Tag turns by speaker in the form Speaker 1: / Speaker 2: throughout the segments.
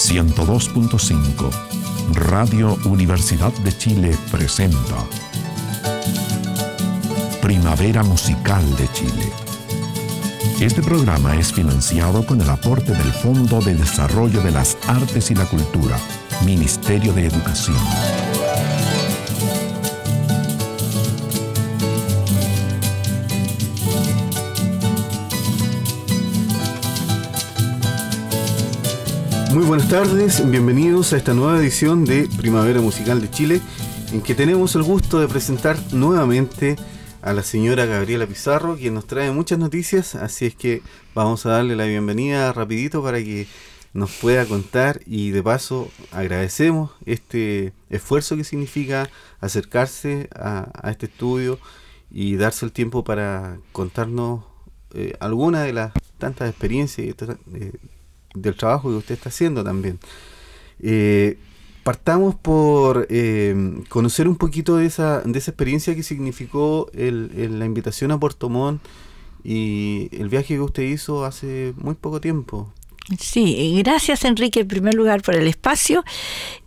Speaker 1: 102.5 Radio Universidad de Chile presenta Primavera Musical de Chile. Este programa es financiado con el aporte del Fondo de Desarrollo de las Artes y la Cultura, Ministerio de Educación.
Speaker 2: Muy buenas tardes, bienvenidos a esta nueva edición de Primavera Musical de Chile, en que tenemos el gusto de presentar nuevamente a la señora Gabriela Pizarro, quien nos trae muchas noticias, así es que vamos a darle la bienvenida rapidito para que nos pueda contar y de paso agradecemos este esfuerzo que significa acercarse a, este estudio y darse el tiempo para contarnos eh, alguna de las tantas experiencias eh, del trabajo que usted está haciendo también. Eh, partamos por eh, conocer un poquito de esa, de esa experiencia que significó el, la invitación a Puerto Montt y el viaje que usted hizo hace muy poco tiempo.
Speaker 3: Sí, gracias Enrique en primer lugar por el espacio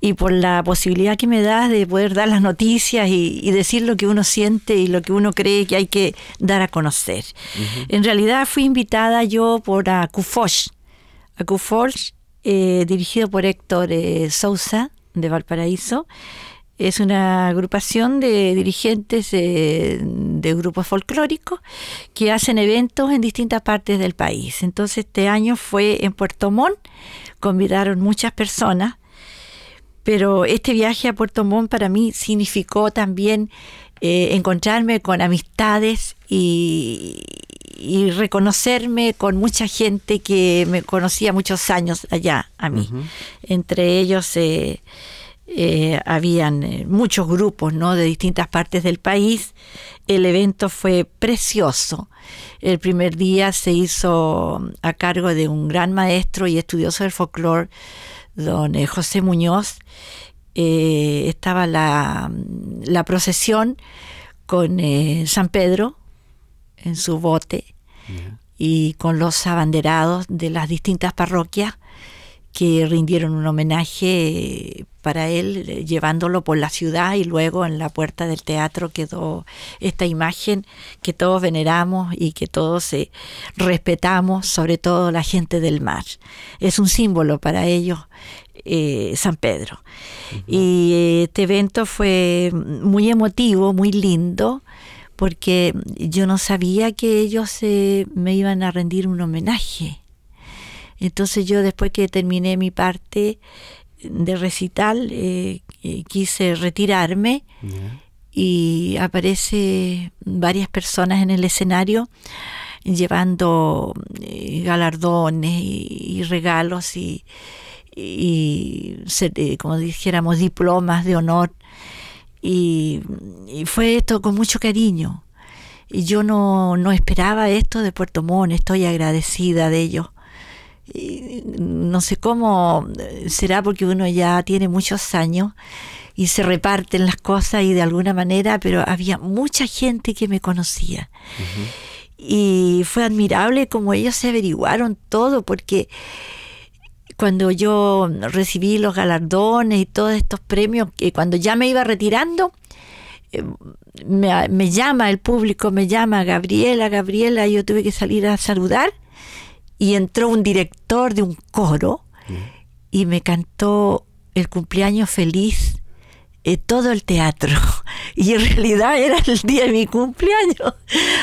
Speaker 3: y por la posibilidad que me das de poder dar las noticias y, decir lo que uno siente y lo que uno cree que hay que dar a conocer. En realidad fui invitada yo por a Cufoch, AcuForge, eh, dirigido por Héctor eh, Sousa de Valparaíso. Es una agrupación de dirigentes de grupos folclóricos que hacen eventos en distintas partes del país. Entonces este año fue en Puerto Montt, convidaron muchas personas, pero este viaje a Puerto Montt para mí significó también eh, encontrarme con amistades y, y reconocerme con mucha gente que me conocía muchos años allá a mí. Entre ellos eh, eh, habían eh, muchos grupos ¿no? de distintas partes del país. El evento fue precioso. El primer día se hizo a cargo de un gran maestro y estudioso del folclore, don José Muñoz. estaba la, la procesión con San Pedro en su bote y con los abanderados de las distintas parroquias que rindieron un homenaje para él, llevándolo por la ciudad y luego en la puerta del teatro quedó esta imagen que todos veneramos y que todos eh, respetamos, sobre todo la gente del mar. Es un símbolo para ellos eh, San Pedro. Y este evento fue muy emotivo, muy lindo porque yo no sabía que ellos eh, me iban a rendir un homenaje. Entonces yo después que terminé mi parte de recital, eh, eh, quise retirarme y aparece varias personas en el escenario llevando galardones y, regalos y, y, como dijéramos diplomas de honor y, fue esto con mucho cariño. Y yo no, no esperaba esto de Puerto Montt, estoy agradecida de ello. no sé cómo será porque uno ya tiene muchos años y se reparten las cosas y de alguna manera, pero había mucha gente que me conocía. Y fue admirable como ellos se averiguaron todo, porque cuando yo recibí los galardones y todos estos premios, que cuando ya me iba retirando, eh, me, llama el público, me llama Gabriela, Gabriela, yo tuve que salir a saludar y entró un director de un coro y me cantó el cumpleaños feliz eh, todo el teatro. Y en realidad era el día de mi cumpleaños.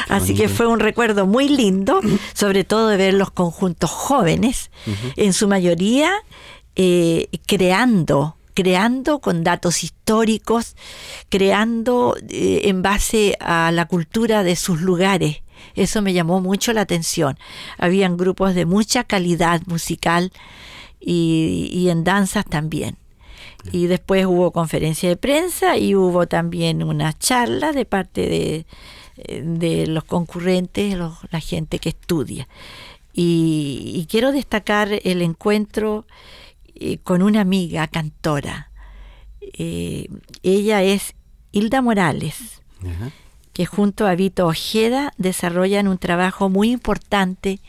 Speaker 3: Así que fue un recuerdo muy lindo, sobre todo de ver los conjuntos jóvenes, en su mayoría eh, creando creando con datos históricos, creando eh, en base a la cultura de sus lugares. Eso me llamó mucho la atención. Habían grupos de mucha calidad musical y en danzas también. Y después hubo conferencia de prensa y hubo también una charla de parte de, eh, los concurrentes, la gente que estudia. Y, quiero destacar el encuentro eh, con una amiga cantora. Eh, ella es Hilda Morales, que junto a Vito Ojeda desarrollan un trabajo muy importante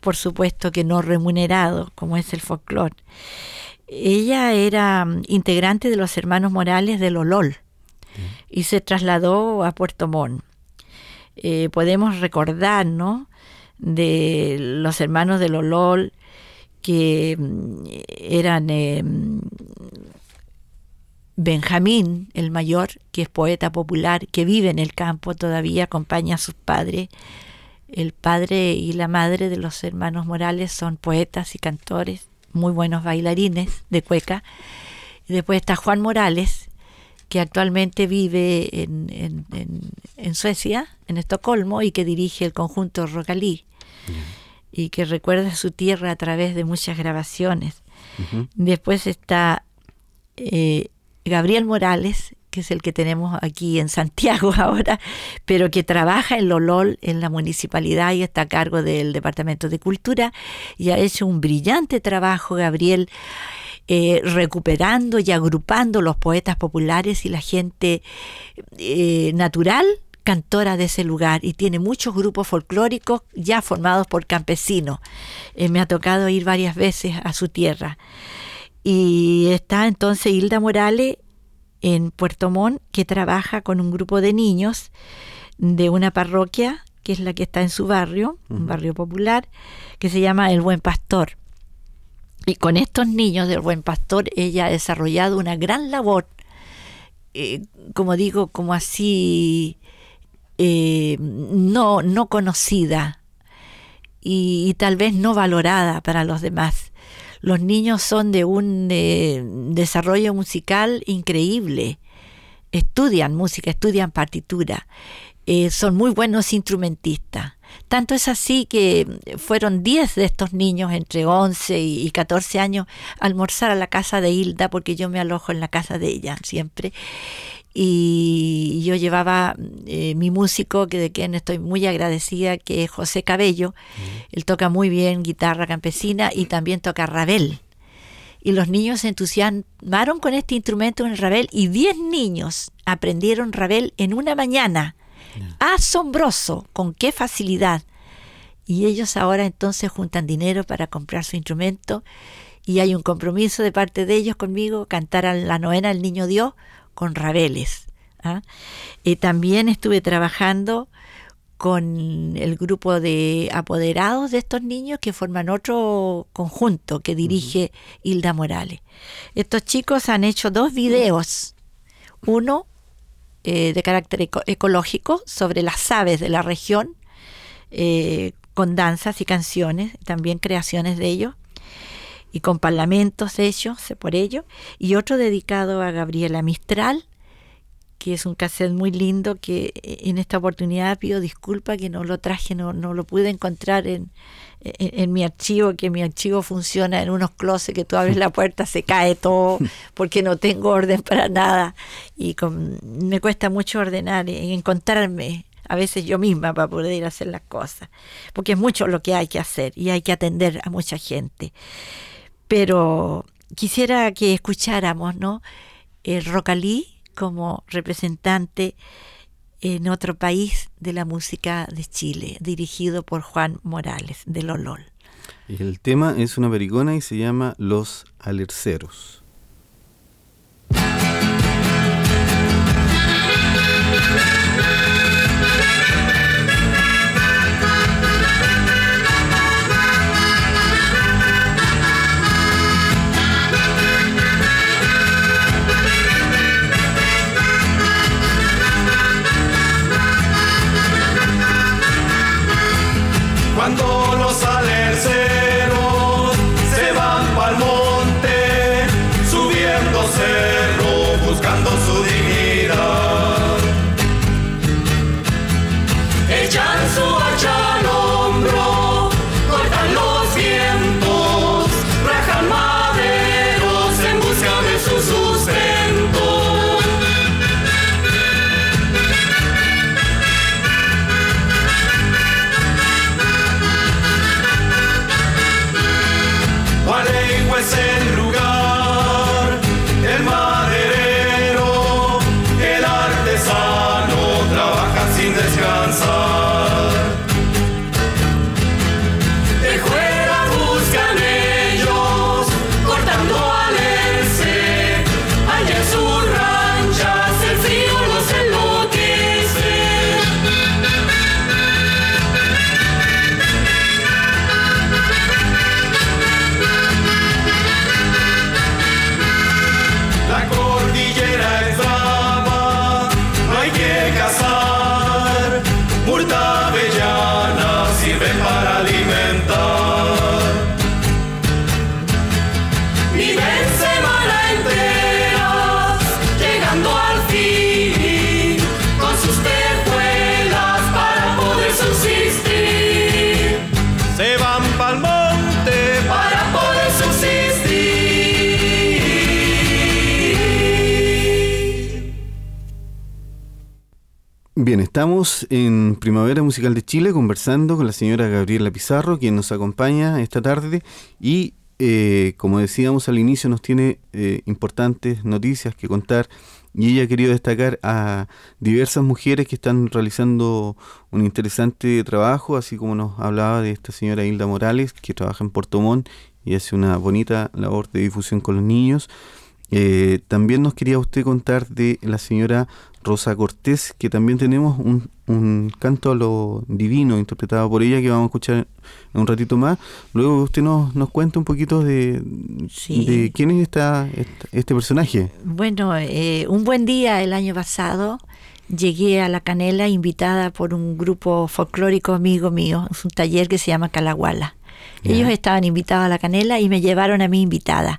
Speaker 3: por supuesto que no remunerado, como es el folclore. Ella era mm, integrante de los hermanos Morales del Olol y se trasladó a Puerto Montt. Eh, podemos recordar, ¿no? De los hermanos del Olol que mm, eran eh, Benjamín, el mayor, que es poeta popular, que vive en el campo todavía, acompaña a sus padres. El padre y la madre de los hermanos Morales son poetas y cantores muy buenos bailarines de cueca. después está Juan Morales, que actualmente vive en, en, Suecia, en Estocolmo, y que dirige el conjunto Rocalí, y que recuerda su tierra a través de muchas grabaciones. Después está eh, Gabriel Morales, que es el que tenemos aquí en Santiago ahora, pero que trabaja en Lolol, en la municipalidad y está a cargo del Departamento de Cultura y ha hecho un brillante trabajo, Gabriel, eh, recuperando y agrupando los poetas populares y la gente eh, natural cantora de ese lugar y tiene muchos grupos folclóricos ya formados por campesinos. Eh, me ha tocado ir varias veces a su tierra. Y está entonces Hilda Morales en Puerto Montt que trabaja con un grupo de niños de una parroquia que es la que está en su barrio, un barrio popular, que se llama El Buen Pastor. Y con estos niños del Buen Pastor ella ha desarrollado una gran labor, eh, como digo, como así, eh, no, no conocida y, tal vez no valorada para los demás los niños son de un desarrollo musical increíble. Estudian música, estudian partitura. Eh, son muy buenos instrumentistas. Tanto es así que fueron 10 de estos niños entre 11 y 14 años a almorzar a la casa de Hilda, porque yo me alojo en la casa de ella siempre y yo llevaba eh, mi músico, que de quien estoy muy agradecida, que es José Cabello. Él toca muy bien guitarra campesina y también toca rabel. Y los niños se entusiasmaron con este instrumento en el rabel y 10 niños aprendieron rabel en una mañana. Asombroso, con qué facilidad. Y ellos ahora entonces juntan dinero para comprar su instrumento y hay un compromiso de parte de ellos conmigo, cantar a la novena El Niño Dios con Rabeles. ¿ah? también estuve trabajando con el grupo de apoderados de estos niños que forman otro conjunto que dirige Hilda Morales. Estos chicos han hecho dos videos, uno eh, de carácter ecológico sobre las aves de la región, eh, con danzas y canciones, también creaciones de ellos, y con parlamentos hechos por ello, y otro dedicado a Gabriela Mistral, que es un cassette muy lindo que eh, en esta oportunidad pido disculpas que no lo traje, no, no lo pude encontrar en, en, mi archivo, que mi archivo funciona en unos closets que tú abres la puerta, se cae todo, porque no tengo orden para nada. Y me cuesta mucho ordenar y encontrarme a veces yo misma para poder ir a hacer las cosas, porque es mucho lo que hay que hacer y hay que atender a mucha gente pero quisiera que escucháramos ¿no? el Rocalí como representante en otro país de la música de Chile, dirigido por Juan Morales de Lolol.
Speaker 2: El tema es una pericona y se llama Los Alerceros. Musical de Chile conversando con la señora Gabriela Pizarro, quien nos acompaña esta tarde y, eh, como decíamos al inicio, nos tiene eh, importantes noticias que contar y ella ha querido destacar a diversas mujeres que están realizando un interesante trabajo, así como nos hablaba de esta señora Hilda Morales, que trabaja en Puerto Montt y hace una bonita labor de difusión con los niños. Eh, también nos quería usted contar de la señora Rosa Cortés, que también tenemos un, un, canto a lo divino interpretado por ella que vamos a escuchar en un ratito más. Luego usted nos, nos cuenta un poquito de,
Speaker 3: Sí.
Speaker 2: de quién es esta, esta- este personaje.
Speaker 3: Bueno, eh, un buen día el año pasado llegué a La Canela invitada por un grupo folclórico amigo mío, es un taller que se llama Calaguala. Ellos estaban invitados a La Canela y me llevaron a mí invitada.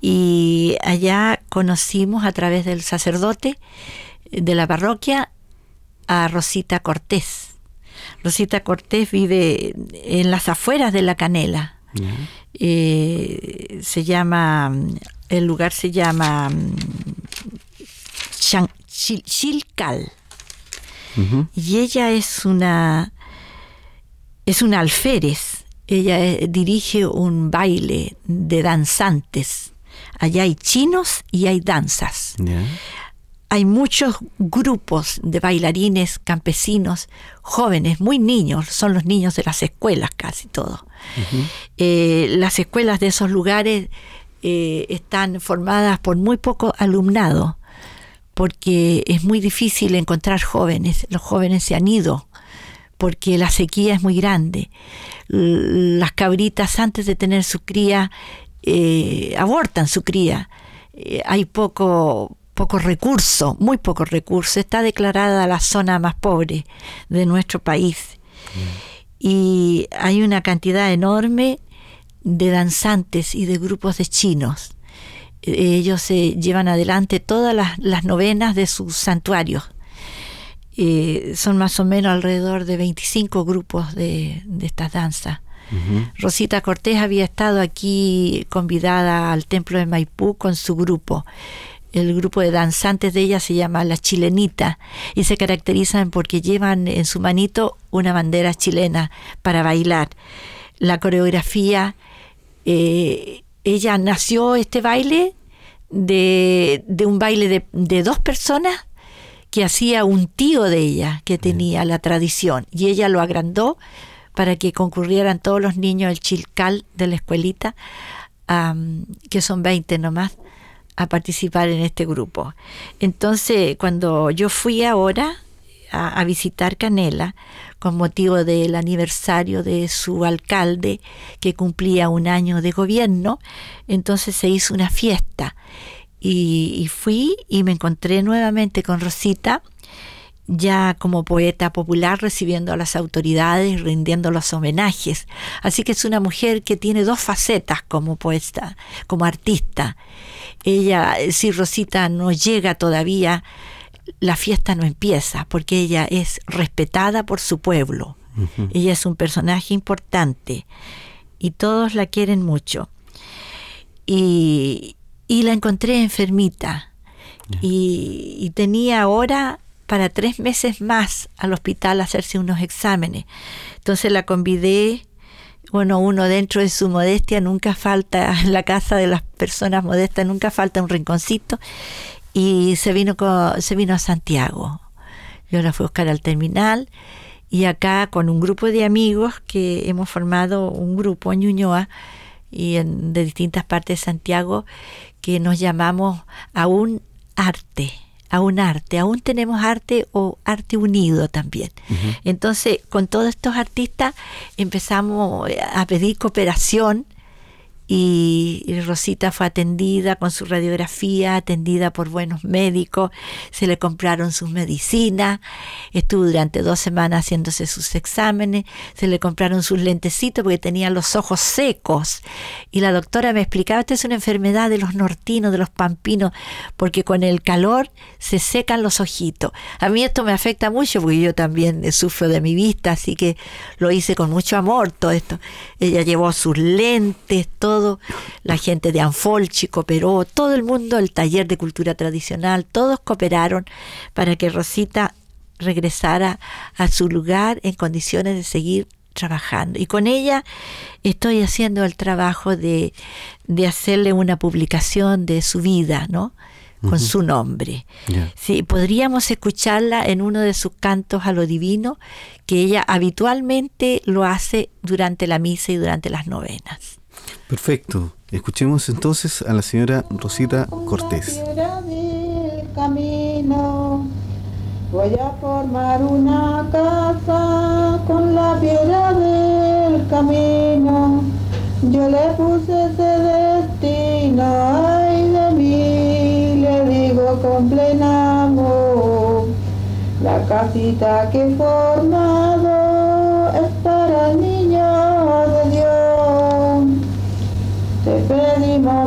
Speaker 3: Y allá conocimos a través del sacerdote de la parroquia a Rosita Cortés. Rosita Cortés vive en las afueras de La Canela. Eh, se llama, el lugar se llama mm, Chan- Chil- Chilcal. Y ella es una, es una alférez. Ella eh, dirige un baile de danzantes. Allá hay chinos y hay danzas. Hay muchos grupos de bailarines campesinos, jóvenes, muy niños, son los niños de las escuelas casi todo. Eh, las escuelas de esos lugares eh, están formadas por muy poco alumnado, porque es muy difícil encontrar jóvenes, los jóvenes se han ido, porque la sequía es muy grande. Las cabritas antes de tener su cría eh, abortan su cría. Eh, hay poco, poco recurso, muy poco recurso. Está declarada la zona más pobre de nuestro país. Y hay una cantidad enorme de danzantes y de grupos de chinos. Eh, Ellos se llevan adelante todas las, las novenas de sus santuarios. Eh, son más o menos alrededor de 25 grupos de, de estas danzas. Rosita Cortés había estado aquí convidada al templo de Maipú con su grupo. El grupo de danzantes de ella se llama La Chilenita y se caracterizan porque llevan en su manito una bandera chilena para bailar. La coreografía, eh, ella nació este baile de, de un baile de, de dos personas que hacía un tío de ella que tenía la tradición y ella lo agrandó para que concurrieran todos los niños del Chilcal de la escuelita, que son 20 nomás, a participar en este grupo. Entonces, cuando yo fui ahora a, visitar Canela, con motivo del aniversario de su alcalde, que cumplía un año de gobierno, entonces se hizo una fiesta. Y fui y me encontré nuevamente con Rosita, ya como poeta popular recibiendo a las autoridades, rindiendo los homenajes. Así que es una mujer que tiene dos facetas como poeta, como artista. Ella, eh, si Rosita no llega todavía, la fiesta no empieza, porque ella es respetada por su pueblo. Ella es un personaje importante y todos la quieren mucho. Y, y la encontré enfermita y, y tenía ahora para tres meses más al hospital hacerse unos exámenes. Entonces la convidé, bueno, uno dentro de su modestia, nunca falta, en la casa de las personas modestas, nunca falta un rinconcito, y se vino, co- se vino a Santiago. Yo la fui a buscar al terminal y acá con un grupo de amigos que hemos formado un grupo en Ñuñoa y en, de distintas partes de Santiago que nos llamamos a un arte, a un arte, aún tenemos arte o arte unido también. Entonces, con todos estos artistas empezamos a pedir cooperación y, Rosita fue atendida con su radiografía, atendida por buenos médicos, se le compraron sus medicinas, estuvo durante dos semanas haciéndose sus exámenes, se le compraron sus lentecitos porque tenía los ojos secos y la doctora me explicaba, esta es una enfermedad de los nortinos, de los pampinos, porque con el calor se secan los ojitos. A mí esto me afecta mucho porque yo también sufro de mi vista, así que lo hice con mucho amor todo esto. Ella llevó sus lentes, todo, la gente de Anfolchi cooperó, todo el mundo, el taller de cultura tradicional, todos cooperaron para que Rosita regresara a su lugar en condiciones de seguir trabajando. Y con ella estoy haciendo el trabajo de, de hacerle una publicación de su vida, ¿no? Con su nombre. Sí, podríamos escucharla en uno de sus cantos a lo divino, que ella habitualmente lo hace durante la misa y durante las novenas.
Speaker 2: Perfecto. Escuchemos entonces a la señora Rosita Cortés.
Speaker 4: Del camino voy a formar una casa con la piedra del camino. Yo le puse ese destino, ay de mí, le digo con plena amor. La casita que he formado es para el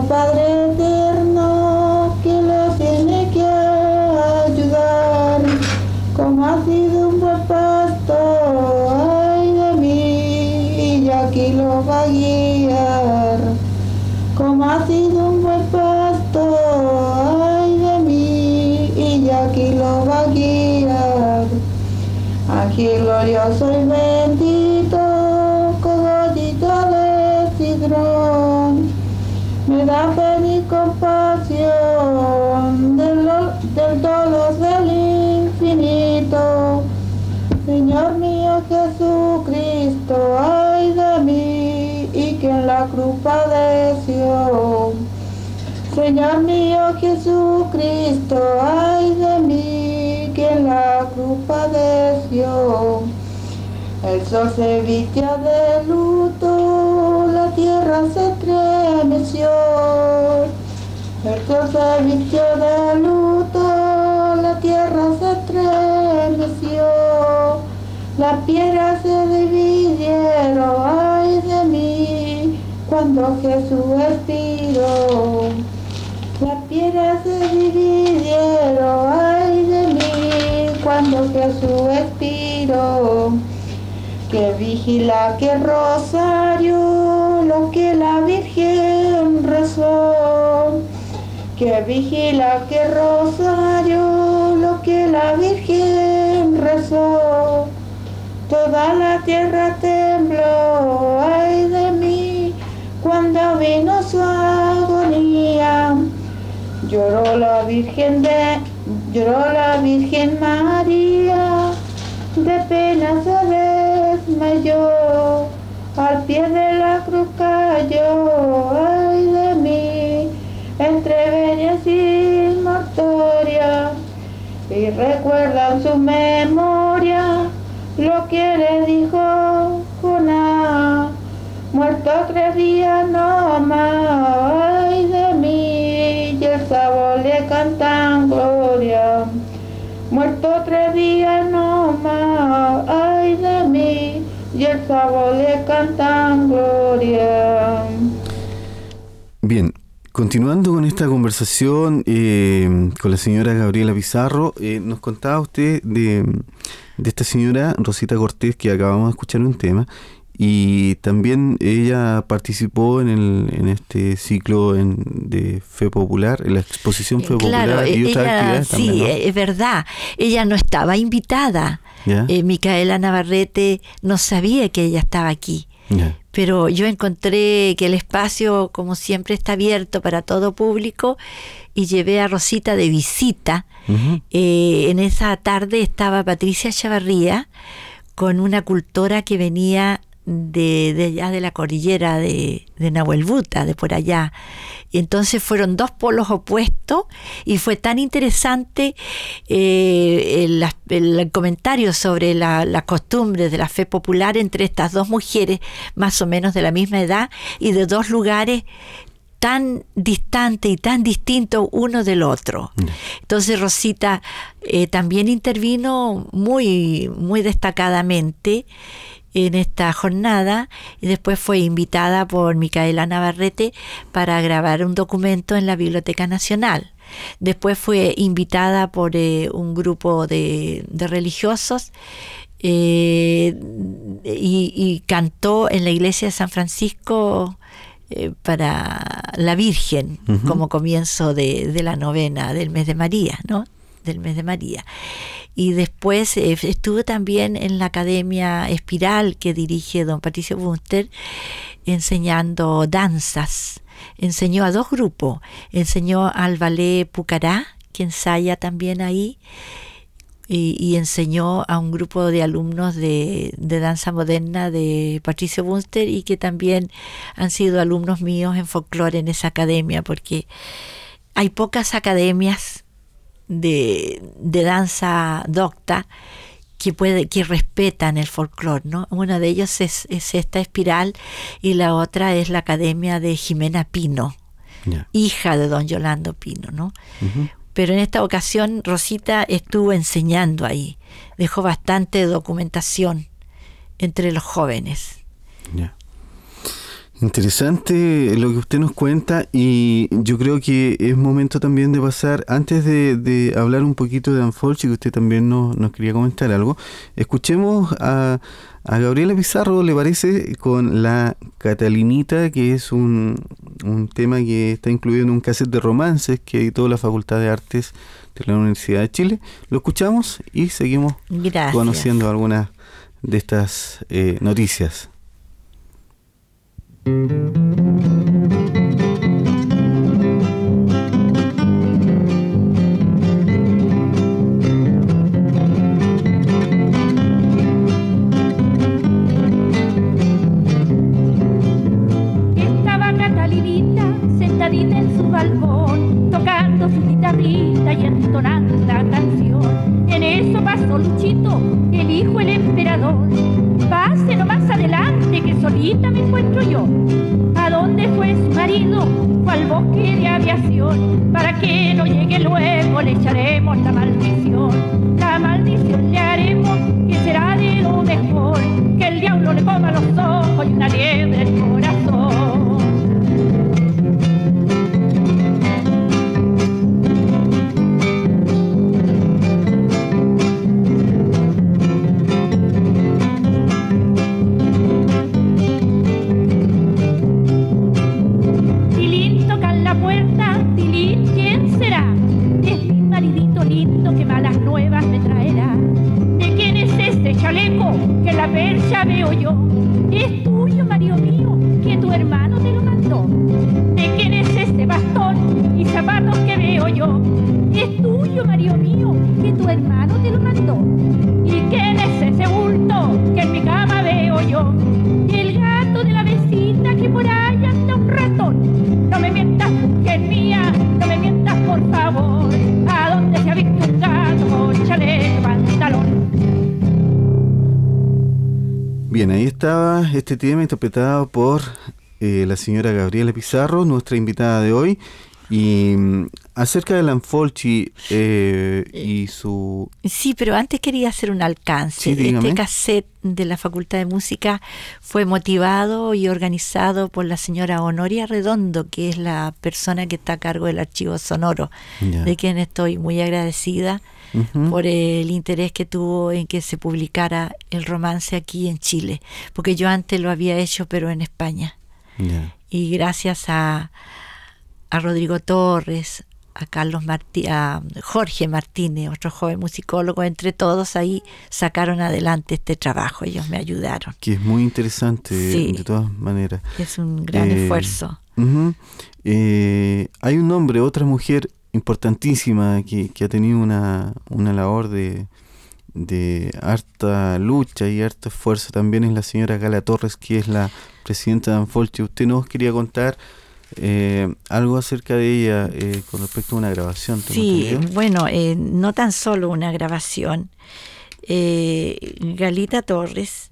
Speaker 4: Padre eterno, que lo tiene que ayudar, como ha sido Señor mío Jesucristo, ay de mí, que en la cruz padeció. El sol se vistió de luto, la tierra se estremeció. El sol se vistió de luto, la tierra se estremeció. Las piedras se dividieron, ay de mí, cuando Jesús expiró. Se dividieron, ay de mí, cuando Jesús expiró. Que vigila que rosario, lo que la Virgen rezó. Que vigila que rosario, lo que la Virgen rezó. Toda la tierra tembló, Lloró la Virgen de, lloró la Virgen María, de pena se desmayó, al pie de la cruz cayó, ay de mí, entre venas y mortoria, y recuerdan su memoria. Lo que le dijo Jonás, muerto tres días no
Speaker 2: Bien, continuando con esta conversación eh, con la señora Gabriela Pizarro, eh, nos contaba usted de, de esta señora Rosita Cortés que acabamos de escuchar un tema y también ella participó en, el, en este ciclo en- de Fe Popular, en la exposición Fe
Speaker 3: Claro,
Speaker 2: Popular y
Speaker 3: e-
Speaker 2: otras
Speaker 3: ella,
Speaker 2: actividades
Speaker 3: sí,
Speaker 2: también, ¿no?
Speaker 3: es verdad. Ella no estaba invitada. Eh, Micaela Navarrete no sabía que ella estaba aquí. Pero yo encontré que el espacio, como siempre, está abierto para todo público y llevé a Rosita de visita. Eh, en esa tarde estaba Patricia Chavarría con una cultora que venía de, de allá de la cordillera de, de Nahuelbuta, de por allá. Y entonces fueron dos polos opuestos y fue tan interesante eh, el, el comentario sobre la- las costumbres de la fe popular entre estas dos mujeres, más o menos de la misma edad y de dos lugares tan distante y tan distinto uno del otro. Entonces Rosita eh, también intervino muy, muy destacadamente en esta jornada y después fue invitada por Micaela Navarrete para grabar un documento en la Biblioteca Nacional. Después fue invitada por eh, un grupo de, de religiosos eh, y, y cantó en la iglesia de San Francisco eh, para la Virgen como comienzo de, de la novena del mes de María, ¿no? Del mes de María. Y después eh, estuve también en la Academia Espiral que dirige don Patricio Bunster enseñando danzas. Enseñó a dos grupos. Enseñó al ballet Pucará, que ensaya también ahí, y, y enseñó a un grupo de alumnos de, de danza moderna de Patricio Bunster y que también han sido alumnos míos en folclore en esa academia, porque hay pocas academias de, de danza docta que puede que respetan el folclore, ¿no? Uno de ellos es, es esta espiral y la otra es la academia de Jimena Pino, hija de don Yolando Pino, ¿no? Pero en esta ocasión Rosita estuvo enseñando ahí, dejó bastante documentación entre los jóvenes.
Speaker 2: Interesante lo que usted nos cuenta y yo creo que es momento también de pasar, antes de, de hablar un poquito de Anfolchi, que usted también nos, nos quería comentar algo, escuchemos a, a Gabriela Pizarro, ¿le parece? Con la Catalinita, que es un, un tema que está incluido en un cassette de romances que editó la Facultad de Artes de la Universidad de Chile. Lo escuchamos y seguimos
Speaker 3: Gracias.
Speaker 2: conociendo algunas de estas eh, noticias.
Speaker 5: Luchito, el hijo del emperador. Pase solita me encuentro yo. ¿A dónde fue su marido? Al bosque de aviación. Para que no llegue luego le echaremos la maldición. La maldición le haremos que será de lo mejor. Que el diablo le coma los ojos y una liebre este
Speaker 2: tema interpretado por eh, la señora Gabriela Pizarro, nuestra invitada de hoy. Y mm, acerca de Lanfolchi eh, y su...
Speaker 3: Sí, pero antes quería hacer un alcance.
Speaker 2: Sí,
Speaker 3: este cassette de la Facultad de Música fue motivado y organizado por la señora Honoria Redondo, que es la persona que está a cargo del archivo sonoro, de quien estoy muy agradecida Por el interés que tuvo en que se publicara el romance aquí en Chile, porque yo antes lo había hecho, pero en España. Y gracias a, a Rodrigo Torres, a Carlos Martí, a Jorge Martínez, otro joven musicólogo, entre todos ahí sacaron adelante este trabajo, ellos me ayudaron.
Speaker 2: Que es muy interesante,
Speaker 3: Sí.
Speaker 2: de todas maneras.
Speaker 3: Es un gran
Speaker 2: Eh,
Speaker 3: esfuerzo.
Speaker 2: Eh, hay un hombre, otra mujer importantísima que, que ha tenido una, una labor de, de harta lucha y harto esfuerzo también es la señora Gala Torres, que es la presidenta de Anfolche. Usted nos quería contar eh, algo acerca de ella eh, con respecto a una grabación. ¿tengo
Speaker 3: Sí,
Speaker 2: entendido?
Speaker 3: bueno, eh, no tan solo una grabación. Eh, Galita Torres,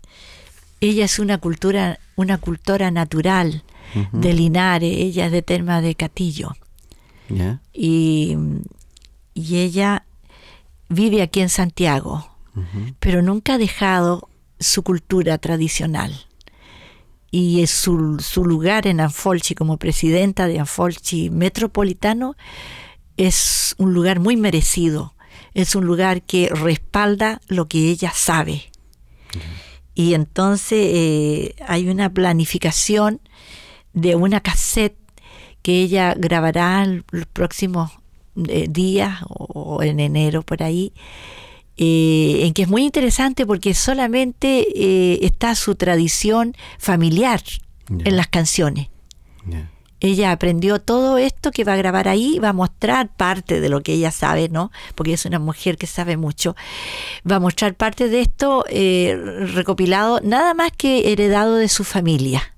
Speaker 3: ella es una cultura, una cultora natural
Speaker 2: Ujú.
Speaker 3: de Linares, ella es de Terma de Catillo. Y, y ella vive aquí en Santiago, pero nunca ha dejado su cultura tradicional. Y es su, su lugar en Anfolchi como presidenta de Anfolchi Metropolitano es un lugar muy merecido. Es un lugar que respalda lo que ella sabe. Y entonces eh, hay una planificación de una cassette que ella grabará los próximos eh, días o, o en enero por ahí eh, en que es muy interesante porque solamente eh, está su tradición familiar en las canciones. Ella aprendió todo esto que va a grabar ahí, va a mostrar parte de lo que ella sabe, ¿no? Porque es una mujer que sabe mucho. Va a mostrar parte de esto eh, recopilado, nada más que heredado de su familia.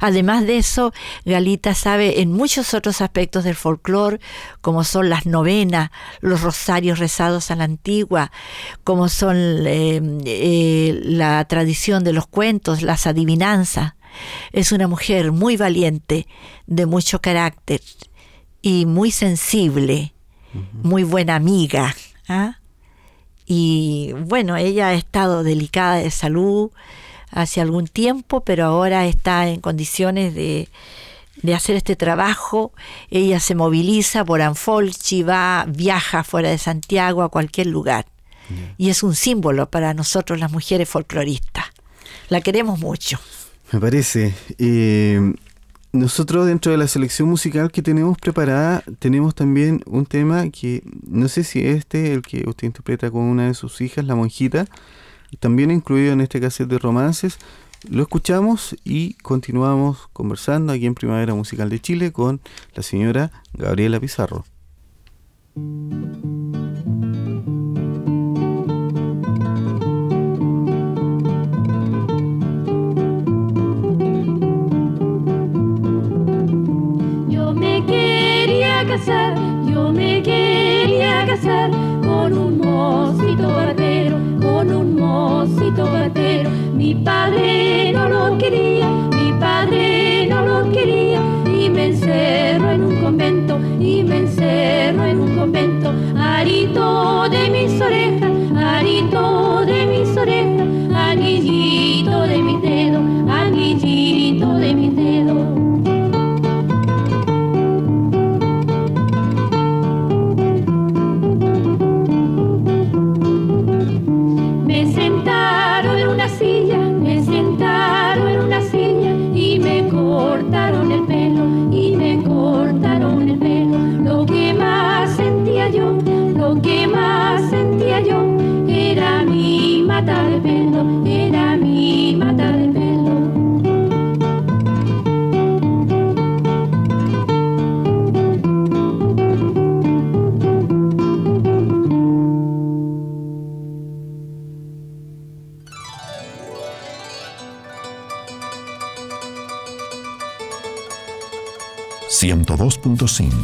Speaker 3: Además de eso, Galita sabe en muchos otros aspectos del folclore, como son las novenas, los rosarios rezados a la antigua, como son eh, eh, la tradición de los cuentos, las adivinanzas. Es una mujer muy valiente, de mucho carácter y muy sensible, muy buena amiga. ¿ah? Y bueno, ella ha estado delicada de salud hace algún tiempo, pero ahora está en condiciones de, de hacer este trabajo. Ella se moviliza por Anfolchi, va, viaja fuera de Santiago a cualquier lugar. Y es un símbolo para nosotros las mujeres folcloristas. La queremos mucho.
Speaker 2: Me parece. Eh, nosotros dentro de la selección musical que tenemos preparada tenemos también un tema que no sé si este el que usted interpreta con una de sus hijas, la monjita, también incluido en este cassette de romances. Lo escuchamos y continuamos conversando aquí en Primavera Musical de Chile con la señora Gabriela Pizarro.
Speaker 5: Yo me quería casar, yo me quería casar con un mocito barbero, Mi padre no lo quería, mi padre no lo quería y me encerró en un convento, y me encerró en un convento. Arito de mis orejas, arito de mis orejas, anillito de mis dedos, anillito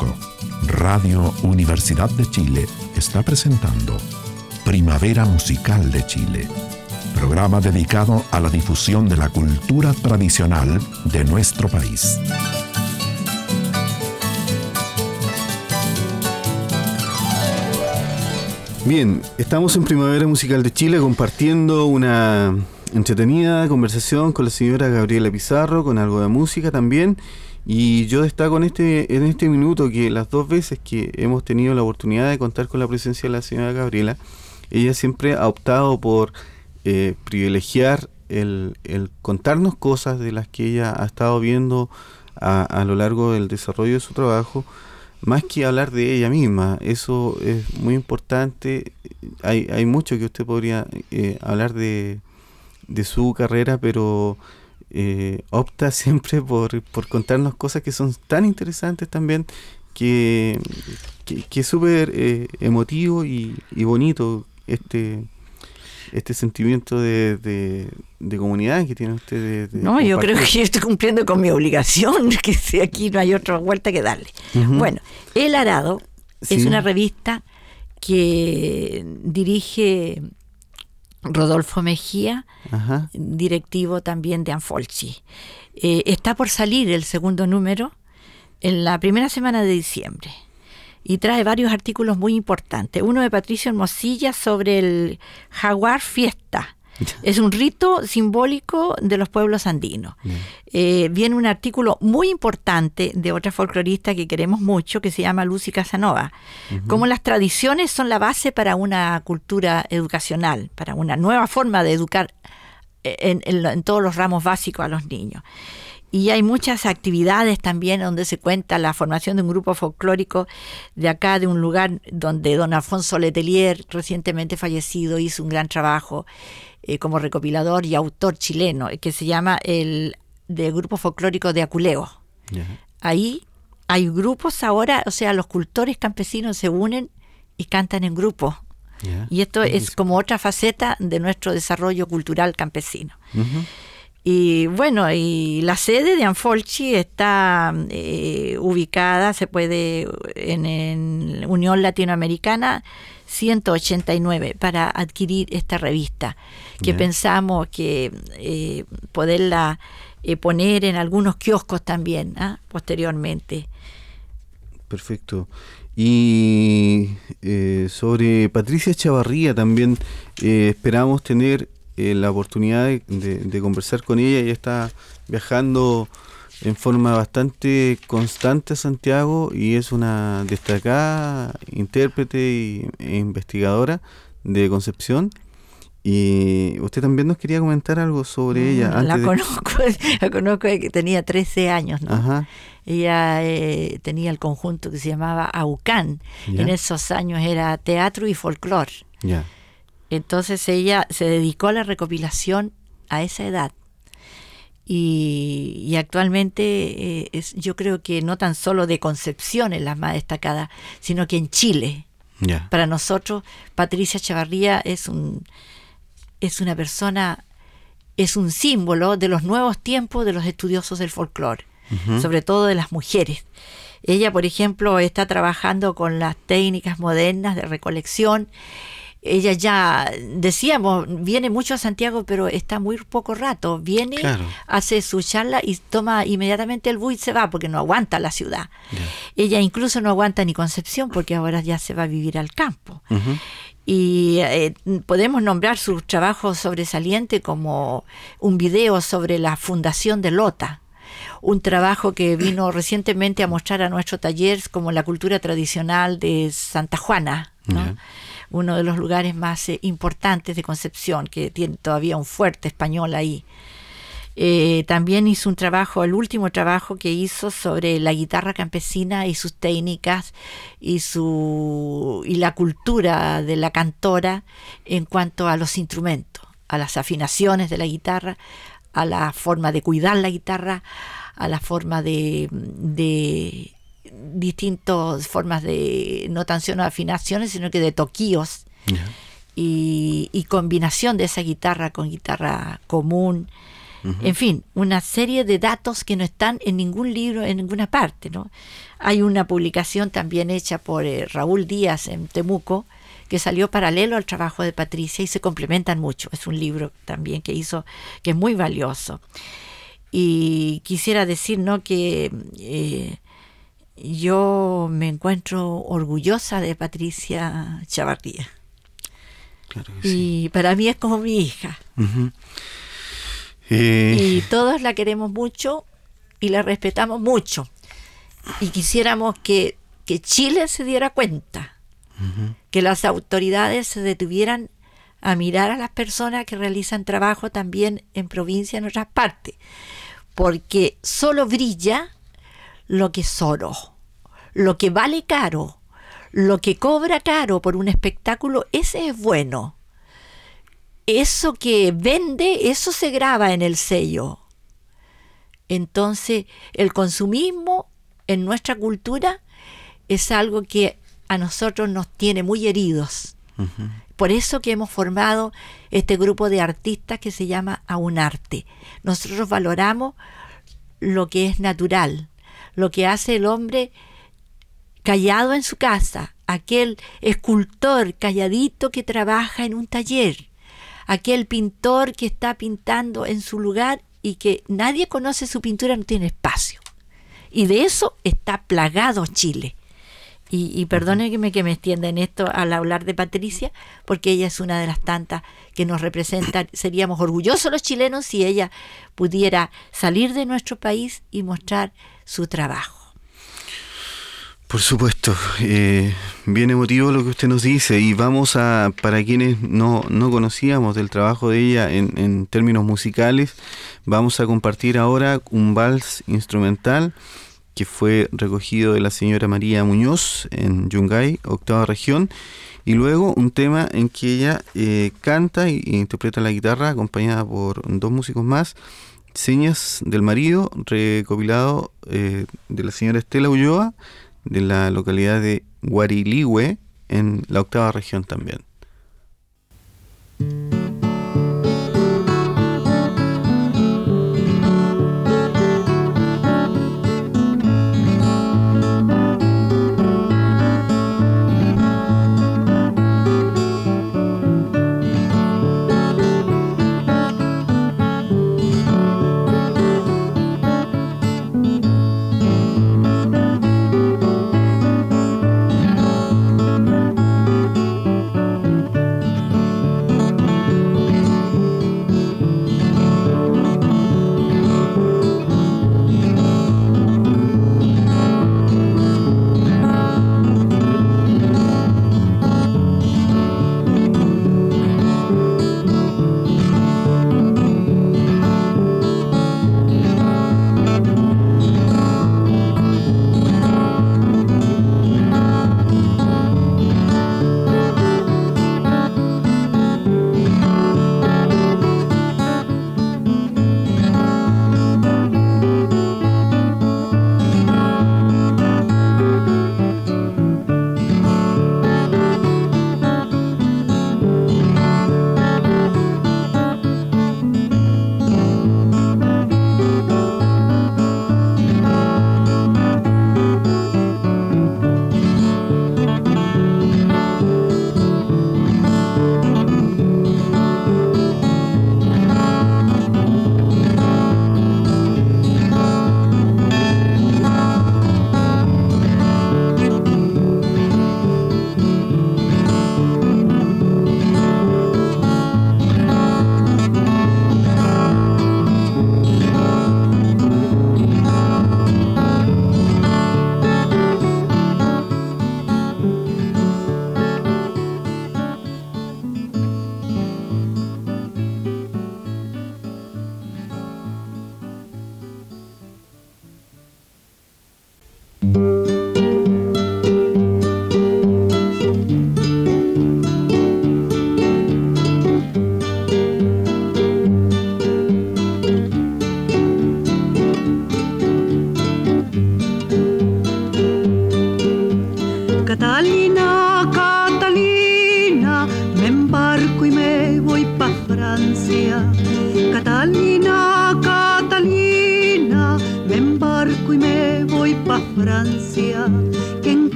Speaker 1: .5 Radio Universidad de Chile está presentando Primavera Musical de Chile, programa dedicado a la difusión de la cultura tradicional de nuestro país.
Speaker 2: Bien, estamos en Primavera Musical de Chile compartiendo una entretenida conversación con la señora Gabriela Pizarro, con algo de música también. Y yo destaco en este, en este minuto que las dos veces que hemos tenido la oportunidad de contar con la presencia de la señora Gabriela, ella siempre ha optado por eh, privilegiar el, el contarnos cosas de las que ella ha estado viendo a, a lo largo del desarrollo de su trabajo, más que hablar de ella misma. Eso es muy importante. Hay, hay mucho que usted podría eh, hablar de, de su carrera, pero eh, opta siempre por, por contarnos cosas que son tan interesantes también que, que, que es súper eh, emotivo y, y bonito este este sentimiento de, de, de comunidad que tiene usted. de-
Speaker 3: No, yo creo que yo estoy cumpliendo con mi obligación, que si aquí no hay otra vuelta que darle. Bueno, El Arado es una revista que dirige Rodolfo Mejía,
Speaker 2: Ajá.
Speaker 3: directivo también de Anfolchi. Eh, está por salir el segundo número en la primera semana de diciembre y trae varios artículos muy importantes. Uno de Patricio Hermosilla sobre el jaguar fiesta. Es un rito simbólico de los pueblos andinos. Eh, viene un artículo muy importante de otra folclorista que queremos mucho, que se llama Lucy Casanova. Cómo las tradiciones son la base para una cultura educacional, para una nueva forma de educar en, en en todos los ramos básicos a los niños. y hay muchas actividades también donde se cuenta la formación de un grupo folclórico de acá, de un lugar donde don Alfonso Letelier, recientemente fallecido, hizo un gran trabajo eh, como recopilador y autor chileno, que se llama el de Grupo Folclórico de Aculeo. Ahí hay grupos ahora, o sea, los cultores campesinos se unen y cantan en grupo. Y esto es como otra faceta de nuestro desarrollo cultural campesino. Y bueno, y la sede de Anfolchi está eh, ubicada, se puede, en, en Unión Latinoamericana 189 para adquirir esta revista, que pensamos que eh, poderla eh, poner en algunos kioscos también, ¿ah? posteriormente.
Speaker 2: Perfecto. Y sobre Patricia Chavarría también esperamos tener eh, la oportunidad de, de- de conversar con ella. Ella está viajando en forma bastante constante a Santiago y es una destacada intérprete y- e investigadora de Concepción. Y usted también nos quería comentar algo sobre ella.
Speaker 3: Mm, la
Speaker 2: antes de-
Speaker 3: conozco, la conozco que tenía 13 años, ¿no?
Speaker 2: Ajá.
Speaker 3: Ella eh, tenía el conjunto que se llamaba AUCAN. En esos años era teatro y folclore. Entonces ella se dedicó a la recopilación a esa edad. Y, y actualmente eh, es, yo creo que no tan solo de Concepción es la más destacada, sino que en Chile. Para nosotros, Patricia Chavarría es un es una persona, es un símbolo de los nuevos tiempos de los estudiosos del folclore, sobre todo de las mujeres. Ella, por ejemplo, está trabajando con las técnicas modernas de recolección. Ella ya, decíamos, viene mucho a Santiago, pero está muy poco rato. Viene,
Speaker 2: Claro.
Speaker 3: hace su charla y toma inmediatamente el bus y se va porque no aguanta la ciudad. Ella incluso no aguanta ni Concepción porque ahora ya se va a vivir al campo. Y eh, podemos nombrar su trabajo sobresaliente como un video sobre la fundación de Lota, un trabajo que vino recientemente a mostrar a nuestro taller como la cultura tradicional de Santa Juana. Uno de los lugares más eh, importantes de Concepción, que tiene todavía un fuerte español ahí. Eh, también hizo un trabajo, el último trabajo que hizo sobre la guitarra campesina y sus técnicas y su y la cultura de la cantora en cuanto a los instrumentos, a las afinaciones de la guitarra, a la forma de cuidar la guitarra, a la forma de, de distintas formas de no tan solo afinaciones, sino que de toquíos
Speaker 2: Ya.
Speaker 3: y, y combinación de esa guitarra con guitarra común. En fin, una serie de datos que no están en ningún libro, en ninguna parte. ¿no? Hay una publicación también hecha por eh, Raúl Díaz en Temuco, que salió paralelo al trabajo de Patricia y se complementan mucho. Es un libro también que hizo, que es muy valioso. Y quisiera decir ¿no? que eh, yo me encuentro orgullosa de Patricia Chavarría.
Speaker 2: Claro que sí.
Speaker 3: Y para mí es como mi hija.
Speaker 2: Ujú. Eh,
Speaker 3: Y todos la queremos mucho y la respetamos mucho. Y quisiéramos que, que Chile se diera cuenta, que las autoridades se detuvieran a mirar a las personas que realizan trabajo también en provincia, en otras partes. Porque solo brilla lo que es oro, lo que vale caro, lo que cobra caro por un espectáculo, ese es bueno eso que vende, eso se graba en el sello. Entonces, el consumismo en nuestra cultura es algo que a nosotros nos tiene muy heridos. Por eso que hemos formado este grupo de artistas que se llama Aunarte. Nosotros valoramos lo que es natural, lo que hace el hombre callado en su casa, aquel escultor calladito que trabaja en un taller, aquel pintor que está pintando en su lugar y que nadie conoce su pintura, no tiene espacio. Y de eso está plagado Chile. Y, y perdónenme que me extienda en esto al hablar de Patricia, porque ella es una de las tantas que nos representa. Seríamos orgullosos los chilenos si ella pudiera salir de nuestro país y mostrar su trabajo.
Speaker 6: Por supuesto, eh, bien emotivo lo que usted nos dice y vamos a, para quienes no, no conocíamos del trabajo de ella en, términos musicales, vamos a compartir ahora un vals instrumental que fue recogido de la señora María Muñoz en Yungay, octava región, y luego un tema en que ella eh, canta e interpreta la guitarra acompañada por dos músicos más, Señas del Marido, recopilado eh, de la señora Estela Ulloa, de la localidad de Guariligüe, en la octava región también.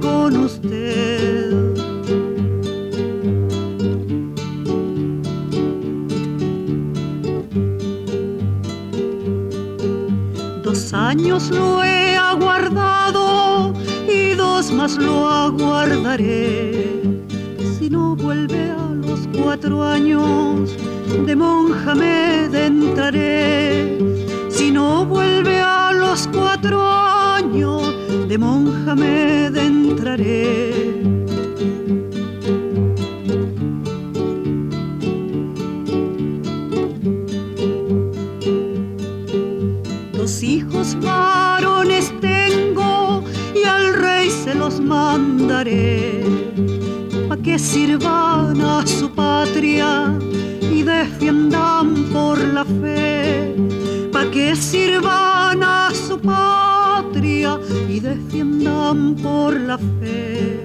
Speaker 6: con usted. Dos años lo he aguardado y dos más lo aguardaré. Si no vuelve a los cuatro años, de monja me dentraré. Si no vuelve a los cuatro años, monja me adentraré. Por la fe.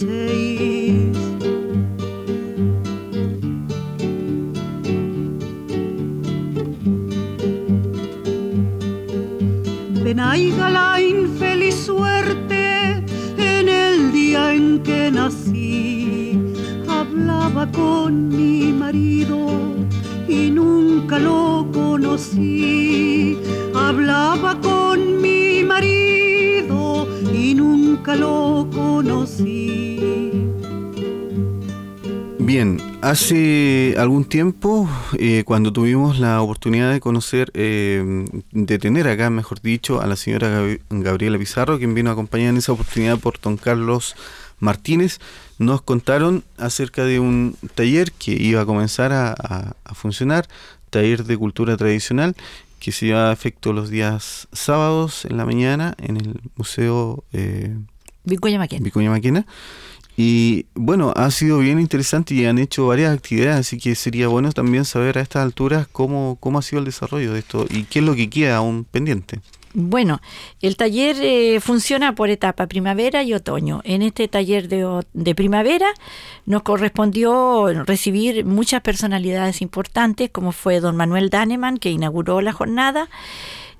Speaker 2: say hace algún tiempo, eh, cuando tuvimos la oportunidad de conocer, eh, de tener acá, mejor dicho, a la señora Gab- Gabriela Pizarro, quien vino acompañada en esa oportunidad por don Carlos Martínez, nos contaron acerca de un taller que iba a comenzar a, a- a funcionar, taller de cultura tradicional, que se lleva a efecto los días sábados en la mañana en el Museo eh,
Speaker 3: Vicuña Maquena.
Speaker 2: Vicuña Maquena. Y bueno, ha sido bien interesante y han hecho varias actividades, así que sería bueno también saber a estas alturas cómo, cómo ha sido el desarrollo de esto y qué es lo que queda aún pendiente.
Speaker 3: Bueno, el taller eh, funciona por etapa, primavera y otoño. En este taller de, de primavera nos correspondió recibir muchas personalidades importantes, como fue don Manuel Daneman, que inauguró la jornada.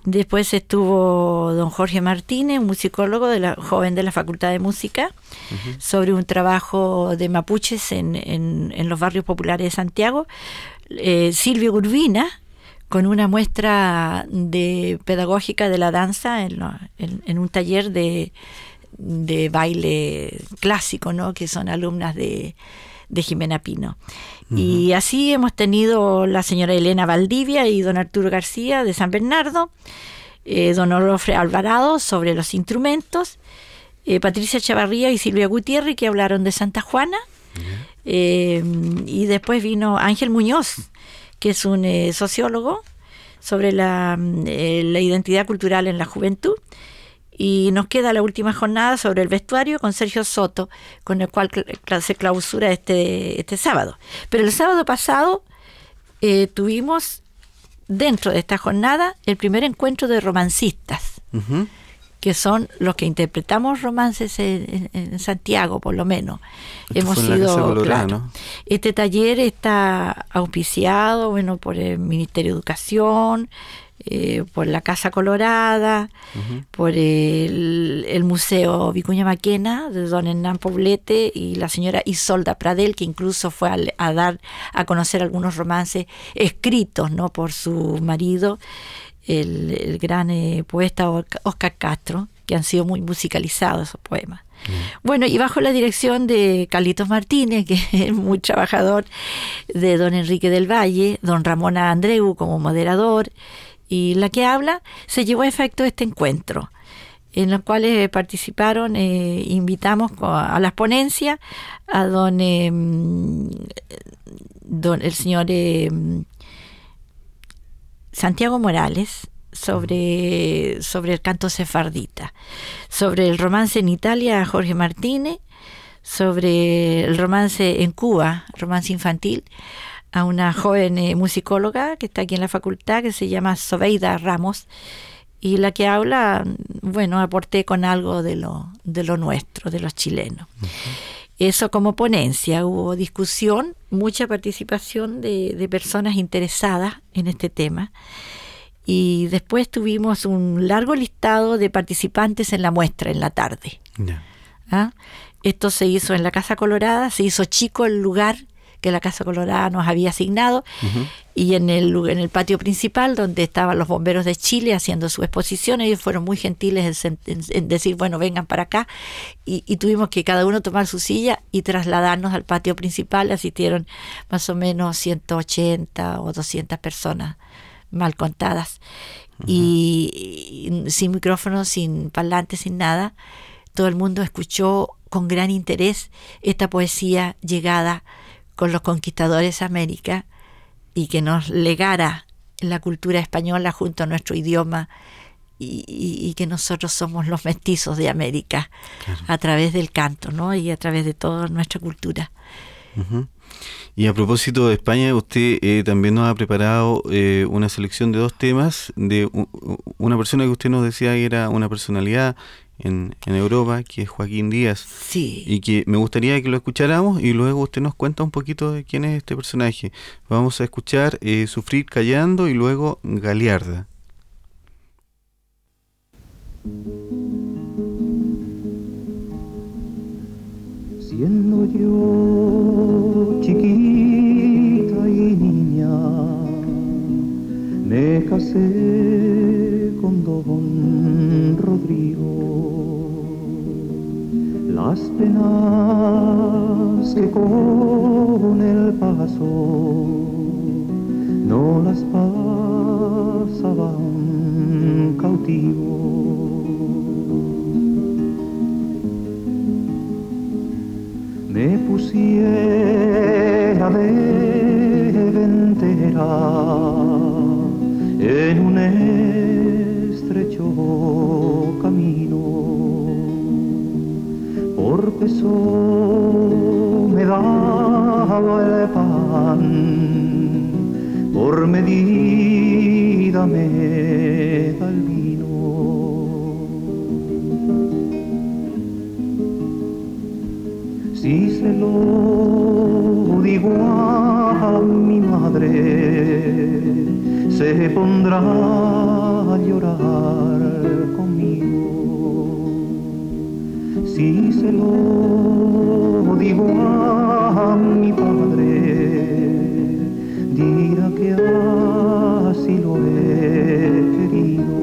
Speaker 3: Después estuvo don Jorge Martínez, un musicólogo de la, joven de la Facultad de Música, sobre un trabajo de mapuches en, en- en los barrios populares de Santiago. Eh, Silvio Urbina, con una muestra de pedagógica de la danza en, lo- en- en un taller de, de baile clásico, ¿no? que son alumnas de, de Jimena Pino. Y así hemos tenido la señora Elena Valdivia y don Arturo García de San Bernardo, eh, don Orofre Alvarado sobre los instrumentos, eh, Patricia Chavarría y Silvia Gutiérrez que hablaron de Santa Juana, eh, y después vino Ángel Muñoz, que es un eh, sociólogo sobre la, mm, eh, la identidad cultural en la juventud. Y nos queda la última jornada sobre el vestuario con Sergio Soto, con el cual cl- se clausura este, este sábado. Pero el sábado pasado eh, tuvimos dentro de esta jornada el primer encuentro de romancistas que son los que interpretamos romances en, Santiago, por lo menos.
Speaker 2: Esto
Speaker 3: Hemos sido
Speaker 2: Colorada,
Speaker 3: claro.
Speaker 2: ¿no?
Speaker 3: Este taller está auspiciado, bueno, por el Ministerio de Educación, eh, por la Casa Colorada, por el, el Museo Vicuña Maquena de don Hernán Poblete y la señora Isolda Pradel, que incluso fue a, a dar a conocer algunos romances escritos, ¿no? Por su marido el, el gran eh, poeta Oscar- Oscar Castro, que han sido muy musicalizados esos poemas. Bueno, y bajo la dirección de Carlitos Martínez, que es muy trabajador, de don Enrique del Valle, don Ramón Andreu como moderador, y la que habla, se llevó a efecto este encuentro en los cuales eh, participaron, eh, invitamos a las ponencias a don, eh, don el señor eh, Santiago Morales sobre, sobre el canto sefardita, sobre el romance en Italia Jorge Martínez, sobre el romance en Cuba, romance infantil, a una joven eh, musicóloga que está aquí en la facultad que se llama Sobeida Ramos y la que habla, bueno, aporté con algo de lo, de lo nuestro, de los chilenos. Eso como ponencia, hubo discusión, mucha participación de, de personas interesadas en este tema. Y después tuvimos un largo listado de participantes en la muestra en la tarde. ¿ah? Esto se hizo en la Casa Colorada, se hizo chico el lugar que la Casa Colorada nos había asignado y en el, en el patio principal donde estaban los bomberos de Chile haciendo su exposición, ellos fueron muy gentiles en, decir, bueno, vengan para acá y, y, tuvimos que cada uno tomar su silla y trasladarnos al patio principal, asistieron más o menos 180 o 200 personas mal contadas. Y, sin micrófono, sin parlantes, sin nada, todo el mundo escuchó con gran interés esta poesía llegada con los conquistadores de América y que nos legara la cultura española junto a nuestro idioma y, que nosotros somos los mestizos de América a través del canto ¿no? y a través de toda nuestra cultura.
Speaker 2: Y a propósito de España, usted eh, también nos ha preparado eh, una selección de dos temas de una persona que usted nos decía que era una personalidad en, en, Europa, que es Joaquín Díaz.
Speaker 3: Sí.
Speaker 2: Y que me gustaría que lo escucháramos y luego usted nos cuenta un poquito de quién es este personaje. Vamos a escuchar eh, Sufrir Callando y luego Galiarda.
Speaker 7: Siendo yo chiquita y niña, me casé Las penas que con el paso no las pasaban cautivo me daba el pan por medida me da el Si se lo digo a mi madre, se pondrá a llorar conmigo. Si se lo digo a mi padre, dirá que así lo he querido.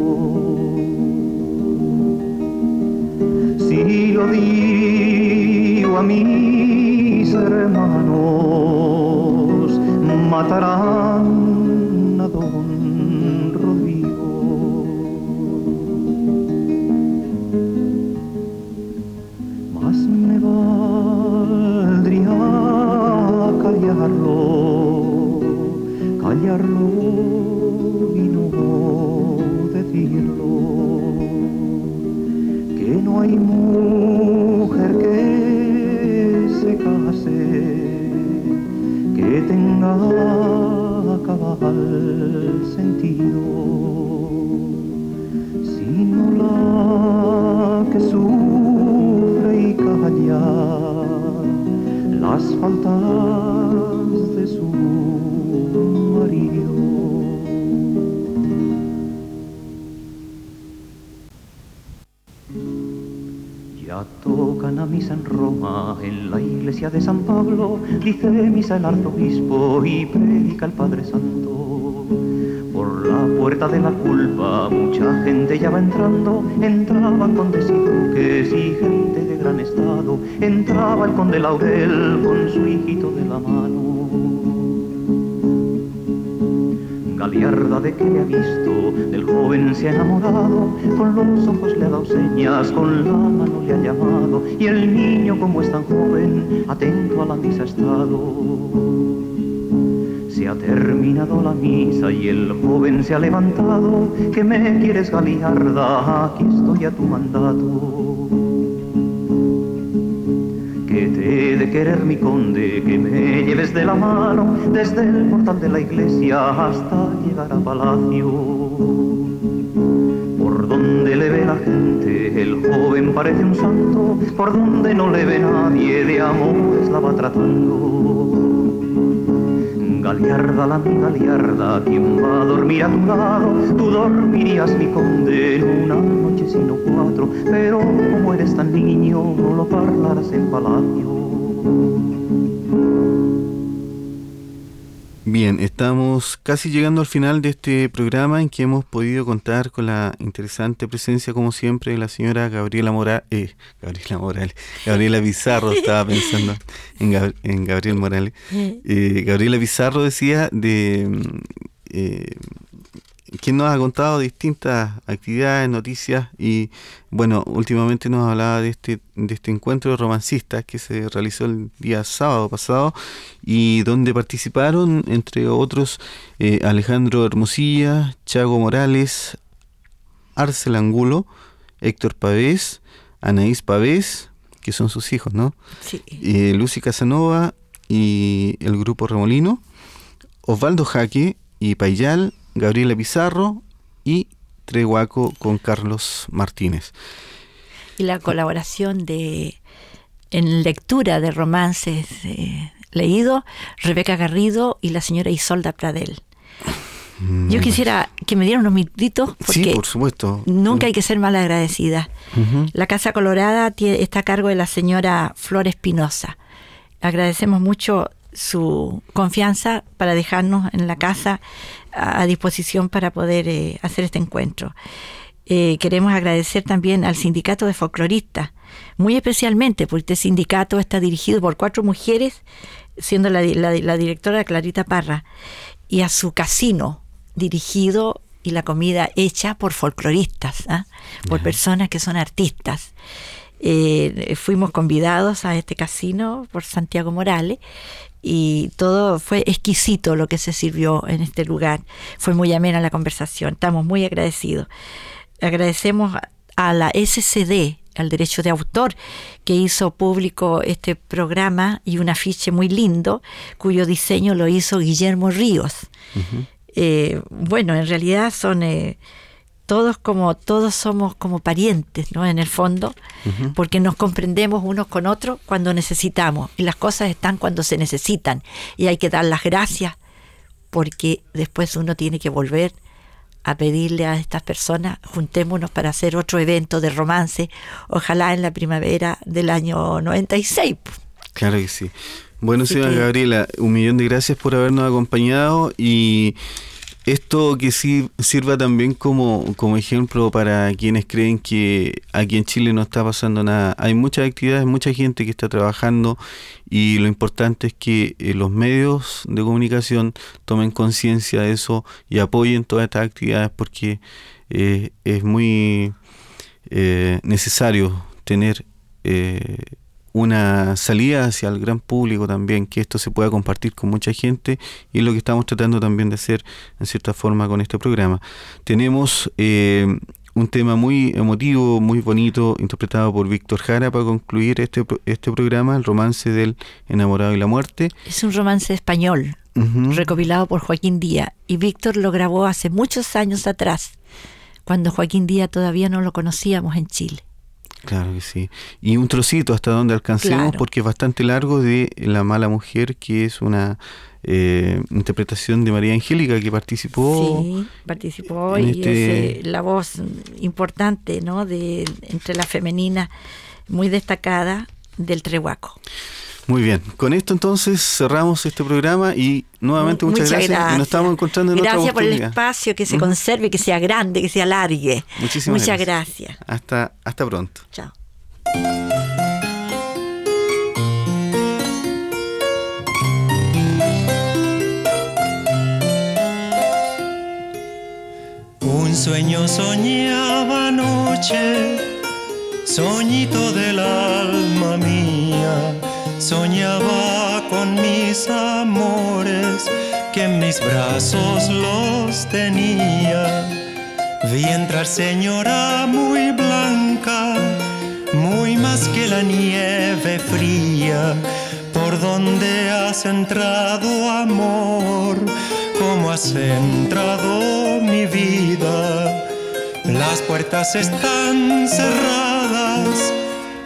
Speaker 7: Si lo digo a mis hermanos, matarán las faltas de su marido Ya tocan a misa en Roma, en la iglesia de San Pablo, dice misa el arzobispo y predica el Padre Santo. Puerta de la culpa mucha gente ya va entrando, entraban condes y duques y gente de gran estado, entraba el conde Laurel con su hijito de la mano. Galiarda de que le ha visto, del joven se ha enamorado, con los ojos le ha dado señas, con la mano le ha llamado, y el niño como es tan joven, atento a la misa ha estado. Ha terminado la misa y el joven se ha levantado, que me quieres Galiarda, aquí estoy a tu mandato que te he de querer mi conde, que me lleves de la mano desde el portal de la iglesia hasta llegar a palacio. Por donde le ve la gente, el joven parece un santo, por donde no le ve nadie, de amores la va tratando. Galiarda, la mi Galiarda, ¿quién va a dormir a tu lado? Tú dormirías, mi conde, una noche sino cuatro, pero como eres tan niño, no lo parlarás en palacio.
Speaker 2: Bien, estamos casi llegando al final de este programa en que hemos podido contar con la interesante presencia, como siempre, de la señora Gabriela Morales, eh, Gabriela Morales, Gabriela Pizarro, estaba pensando en, Gab- en Gabriel Morales. Eh, Gabriela Pizarro decía de mm, eh, que nos ha contado distintas actividades, noticias y bueno, últimamente nos hablaba de este, de este encuentro de romancistas que se realizó el día sábado pasado y donde participaron entre otros eh, Alejandro Hermosilla, Chago Morales, Arcel Angulo, Héctor Pavés, Anaís Pavés, que son sus hijos, ¿no?
Speaker 3: Sí.
Speaker 2: eh, Lucy Casanova y el grupo Remolino, Osvaldo Jaque y Payal, Gabriela Pizarro y Trehuaco con Carlos Martínez.
Speaker 3: Y la colaboración de en lectura de romances eh, leídos, Rebeca Garrido y la señora Isolda Pradel. Yo quisiera que me dieran unos minutitos porque
Speaker 2: Mm. sí, por supuesto.
Speaker 3: nunca hay que ser mal agradecida. La Casa Colorada está a cargo de la señora Flor Espinosa. Agradecemos mucho su confianza para dejarnos en la casa a, disposición para poder eh, hacer este encuentro. Eh, queremos agradecer también al sindicato de folcloristas, muy especialmente porque este sindicato está dirigido por cuatro mujeres, siendo la, la la directora Clarita Parra, y a su casino dirigido y la comida hecha por folcloristas, ¿ah? por personas que son artistas. Eh, fuimos convidados a este casino por Santiago Morales y todo fue exquisito lo que se sirvió en este lugar. Fue muy amena la conversación, estamos muy agradecidos. Agradecemos a la SCD, al derecho de autor, que hizo público este programa y un afiche muy lindo, cuyo diseño lo hizo Guillermo Ríos. Eh, bueno, en realidad son eh, todos como todos somos como parientes, ¿no? En el fondo, porque nos comprendemos unos con otros cuando necesitamos y las cosas están cuando se necesitan y hay que dar las gracias porque después uno tiene que volver a pedirle a estas personas, juntémonos para hacer otro evento de romance, ojalá en la primavera del año 96.
Speaker 2: Claro que sí. Bueno, señora Gabriela, un millón de gracias por habernos acompañado y esto que sí sirva también como, como ejemplo para quienes creen que aquí en Chile no está pasando nada. Hay muchas actividades, mucha gente que está trabajando y lo importante es que eh, los medios de comunicación tomen conciencia de eso y apoyen todas estas actividades porque eh, es muy eh, necesario tener eh, una salida hacia el gran público también, que esto se pueda compartir con mucha gente y es lo que estamos tratando también de hacer en cierta forma con este programa. Tenemos eh, un tema muy emotivo, muy bonito, interpretado por Víctor Jara para concluir este, este programa, el romance del enamorado y la muerte.
Speaker 3: Es un romance español recopilado por Joaquín Díaz y Víctor lo grabó hace muchos años atrás, cuando Joaquín Díaz todavía no lo conocíamos en Chile.
Speaker 2: Claro que sí. Y un trocito hasta donde alcancemos,
Speaker 3: Claro.
Speaker 2: porque es bastante largo, de La mala mujer, que es una eh, interpretación de María Angélica que participó.
Speaker 3: Sí, participó y
Speaker 2: este-
Speaker 3: es eh, la voz importante, ¿no? De entre la femenina muy destacada del Trehuaco.
Speaker 2: Muy bien. Con esto entonces cerramos este programa y nuevamente
Speaker 3: Mu-
Speaker 2: muchas, gracias. Y nos estamos encontrando en
Speaker 3: Gracias
Speaker 2: otra
Speaker 3: por el espacio, que se conserve, que sea grande, que se alargue.
Speaker 2: Muchísimas
Speaker 3: Muchas
Speaker 2: gracias.
Speaker 3: gracias.
Speaker 2: Hasta, hasta pronto.
Speaker 3: Chao.
Speaker 8: Un sueño soñaba anoche, soñito del alma mía, soñaba con mis amores, que en mis brazos los tenía. Vi entrar señora muy blanca, muy más que la nieve fría, por donde has entrado amor, como has entrado mi vida. Las puertas están cerradas,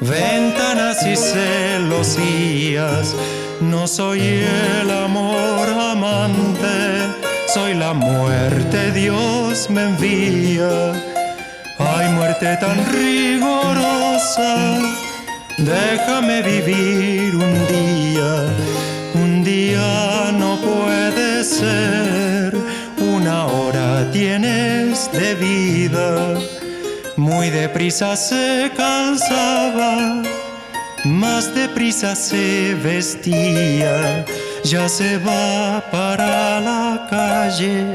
Speaker 8: ventanas y celosías. No soy el amor amante, soy la muerte, Dios me envía. Ay, muerte tan rigorosa, déjame vivir un día. Un día no puede ser, una hora tienes de vida. Muy deprisa se calzaba, más deprisa se vestía, ya se va para la calle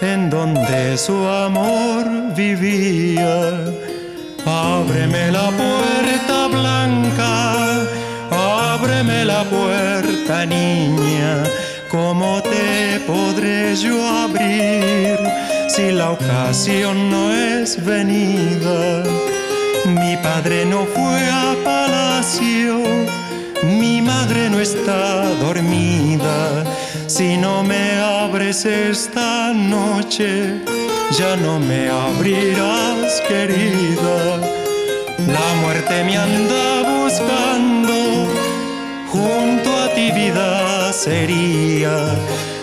Speaker 8: en donde su amor vivía. Ábreme la puerta blanca, ábreme la puerta niña, ¿cómo te podré yo abrir si la ocasión no es venida? Mi padre no fue a palacio, mi madre no está dormida, si no me abres esta noche ya no me abrirás, querida. La muerte me anda buscando, junto a ti vida sería.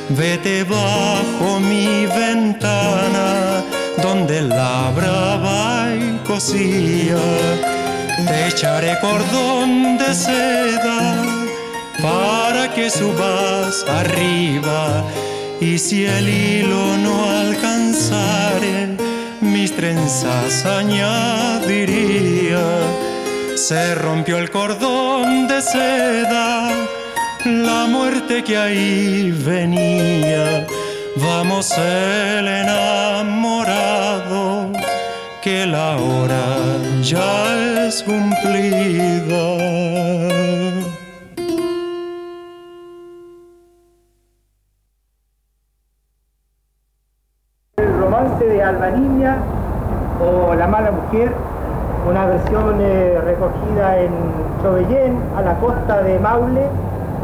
Speaker 8: Vete bajo mi ventana, donde labraba y cosía. Te echaré cordón de seda para que subas arriba y si el hilo no alcanzare, mis trenzas añadiría. Se rompió el cordón de seda, la muerte que ahí venía. Vamos el enamorado, que la hora ya es cumplida.
Speaker 9: de Alba Niña o La Mala Mujer, una versión eh, recogida en Chobellén, a la costa de Maule,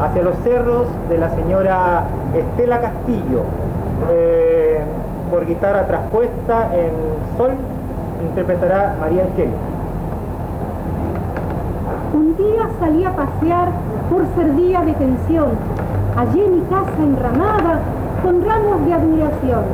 Speaker 9: hacia los cerros de la señora Estela Castillo, eh, por guitarra traspuesta en Sol, interpretará María Angélica.
Speaker 10: Un día salí a pasear por ser día de tensión, allí en mi casa enramada, con ramos de admiración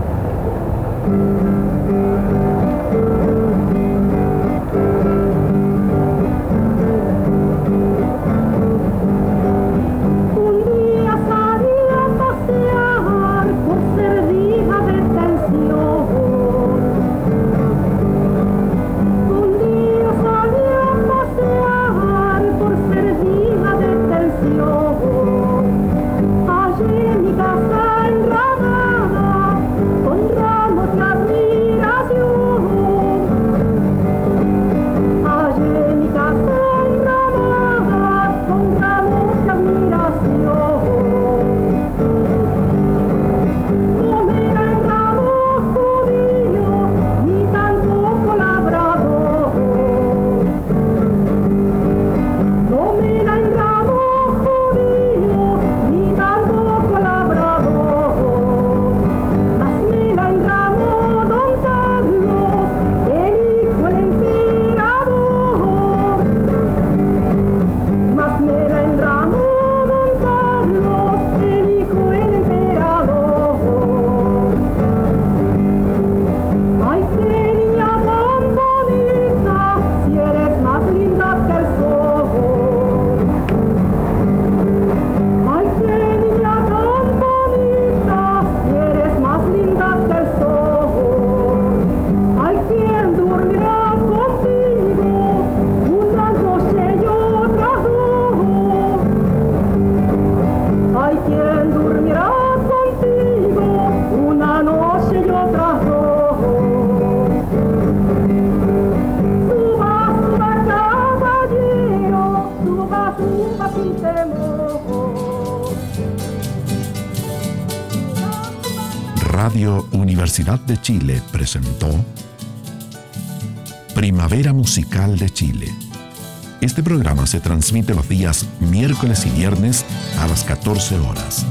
Speaker 1: Este programa se transmite los días miércoles y viernes a las 14 horas.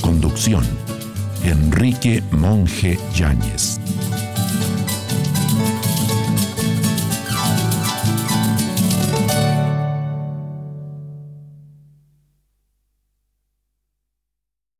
Speaker 1: Conducción, Enrique Monje Yáñez.